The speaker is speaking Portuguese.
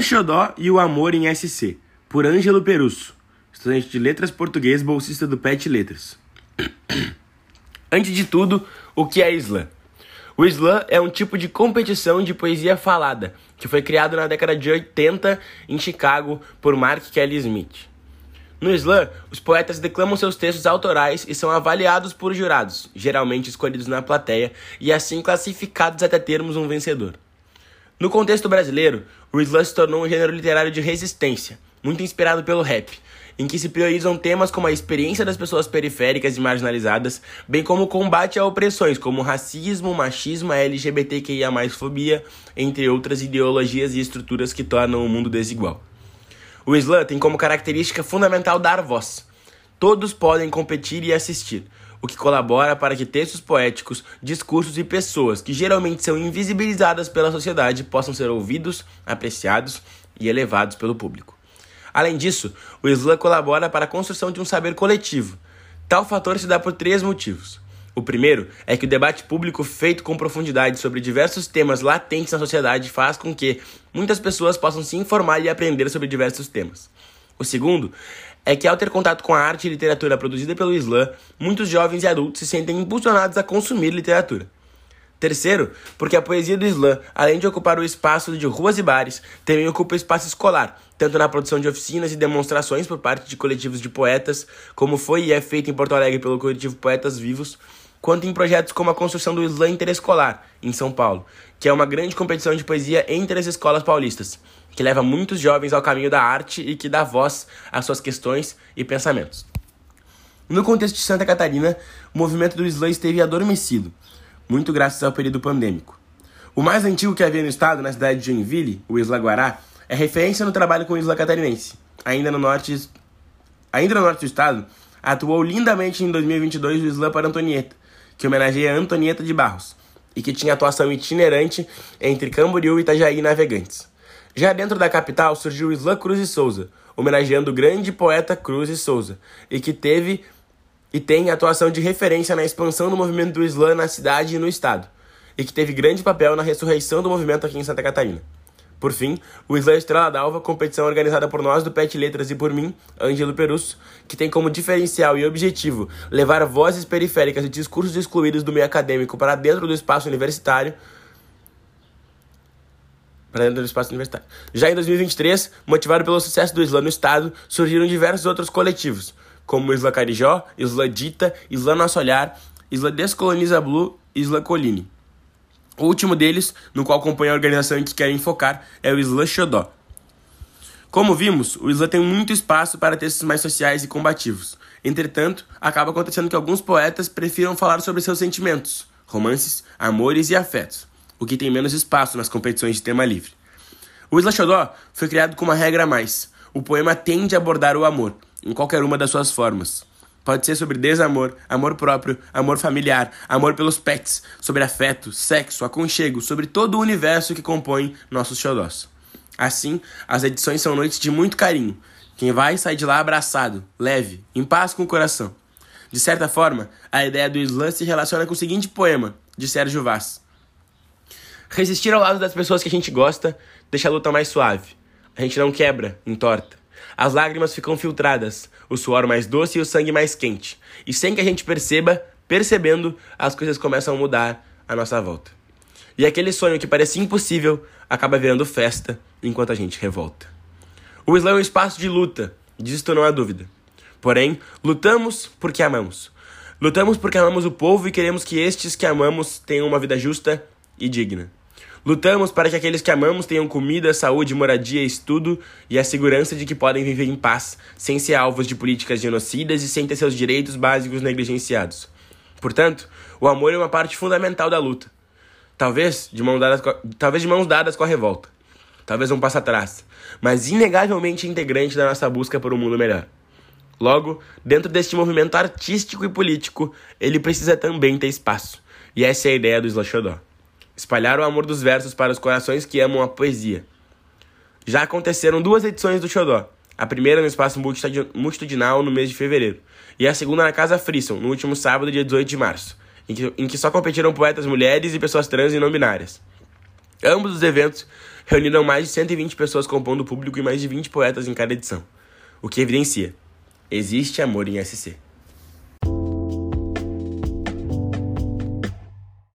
Xodó e o Amor em SC, por Ângelo Perusso, estudante de letras português, bolsista do PET Letras. Antes de tudo, o que é Islã? O slam é um tipo de competição de poesia falada, que foi criado na década de 80 em Chicago por Mark Kelly Smith. No slam, os poetas declamam seus textos autorais e são avaliados por jurados, geralmente escolhidos na plateia, e assim classificados até termos um vencedor. No contexto brasileiro, o slam se tornou um gênero literário de resistência, muito inspirado pelo rap, em que se priorizam temas como a experiência das pessoas periféricas e marginalizadas, bem como o combate a opressões como racismo, machismo, LGBTQIA+, fobia, entre outras ideologias e estruturas que tornam o mundo desigual. O slam tem como característica fundamental dar voz. Todos podem competir e assistir, o que colabora para que textos poéticos, discursos e pessoas que geralmente são invisibilizadas pela sociedade possam ser ouvidos, apreciados e elevados pelo público. Além disso, o slam colabora para a construção de um saber coletivo. Tal fator se dá por três motivos. O primeiro é que o debate público feito com profundidade sobre diversos temas latentes na sociedade faz com que muitas pessoas possam se informar e aprender sobre diversos temas. O segundo é que, ao ter contato com a arte e literatura produzida pelo Islã, muitos jovens e adultos se sentem impulsionados a consumir literatura. Terceiro, porque a poesia do Islã, além de ocupar o espaço de ruas e bares, também ocupa o espaço escolar, tanto na produção de oficinas e demonstrações por parte de coletivos de poetas, como foi e é feito em Porto Alegre pelo coletivo Poetas Vivos, quanto em projetos como a construção do Islã Interescolar, em São Paulo, que é uma grande competição de poesia entre as escolas paulistas, que leva muitos jovens ao caminho da arte e que dá voz às suas questões e pensamentos. No contexto de Santa Catarina, o movimento do Islã esteve adormecido, muito graças ao período pandêmico. O mais antigo que havia no estado, na cidade de Joinville, o Isla Guará, é referência no trabalho com o Isla Catarinense. Ainda no norte, ainda no norte do estado, atuou lindamente em 2022 o Isla para Antonieta, que homenageia Antonieta de Barros, e que tinha atuação itinerante entre Camboriú, Itajaí e Navegantes. Já dentro da capital surgiu o Isla Cruz e Souza, homenageando o grande poeta Cruz e Souza, e que teve e tem atuação de referência na expansão do movimento do Islã na cidade e no estado, e que teve grande papel na ressurreição do movimento aqui em Santa Catarina. Por fim, o Islã Estrela d'Alva, competição organizada por nós do PET Letras e por mim, Ângelo Perusso, que tem como diferencial e objetivo levar vozes periféricas e discursos excluídos do meio acadêmico para dentro do espaço universitário, para dentro do espaço universitário. Já em 2023, motivado pelo sucesso do Islã no estado, surgiram diversos outros coletivos, como Isla Carijó, Isla Dita, Isla Nosso Olhar, Isla Descoloniza Blue e Isla Colline. O último deles, no qual acompanha a organização em que querem focar, é o Isla Xodó. Como vimos, o Isla tem muito espaço para textos mais sociais e combativos. Entretanto, acaba acontecendo que alguns poetas prefiram falar sobre seus sentimentos, romances, amores e afetos, o que tem menos espaço nas competições de tema livre. O Isla Xodó foi criado com uma regra a mais. O poema tende a abordar o amor, em qualquer uma das suas formas. Pode ser sobre desamor, amor próprio, amor familiar, amor pelos pets, sobre afeto, sexo, aconchego, sobre todo o universo que compõe nossos xodós. Assim, as edições são noites de muito carinho. Quem vai sai de lá abraçado, leve, em paz com o coração. De certa forma, a ideia do slam se relaciona com o seguinte poema, de Sérgio Vaz. Resistir ao lado das pessoas que a gente gosta deixa a luta mais suave. A gente não quebra, entorta. As lágrimas ficam filtradas, o suor mais doce e o sangue mais quente. E sem que a gente perceba, percebendo, as coisas começam a mudar à nossa volta. E aquele sonho que parecia impossível acaba virando festa enquanto a gente revolta. O Islã é um espaço de luta, disto não há dúvida. Porém, lutamos porque amamos. Lutamos porque amamos o povo e queremos que estes que amamos tenham uma vida justa e digna. Lutamos para que aqueles que amamos tenham comida, saúde, moradia, estudo e a segurança de que podem viver em paz, sem ser alvos de políticas genocidas e sem ter seus direitos básicos negligenciados. Portanto, o amor é uma parte fundamental da luta. Talvez de, mãos dadas com a, talvez de mãos dadas com a revolta. Talvez um passo atrás, mas inegavelmente integrante da nossa busca por um mundo melhor. Logo, dentro deste movimento artístico e político, ele precisa também ter espaço. E essa é a ideia do Slashodó espalhar o amor dos versos para os corações que amam a poesia. Já aconteceram duas edições do Xodó, a primeira no espaço multitudinal no mês de fevereiro, e a segunda na Casa Frisson, no último sábado, dia 18 de março, em que, em que só competiram poetas mulheres e pessoas trans e não binárias. Ambos os eventos reuniram mais de 120 pessoas compondo o público e mais de 20 poetas em cada edição, o que evidencia: existe amor em SC.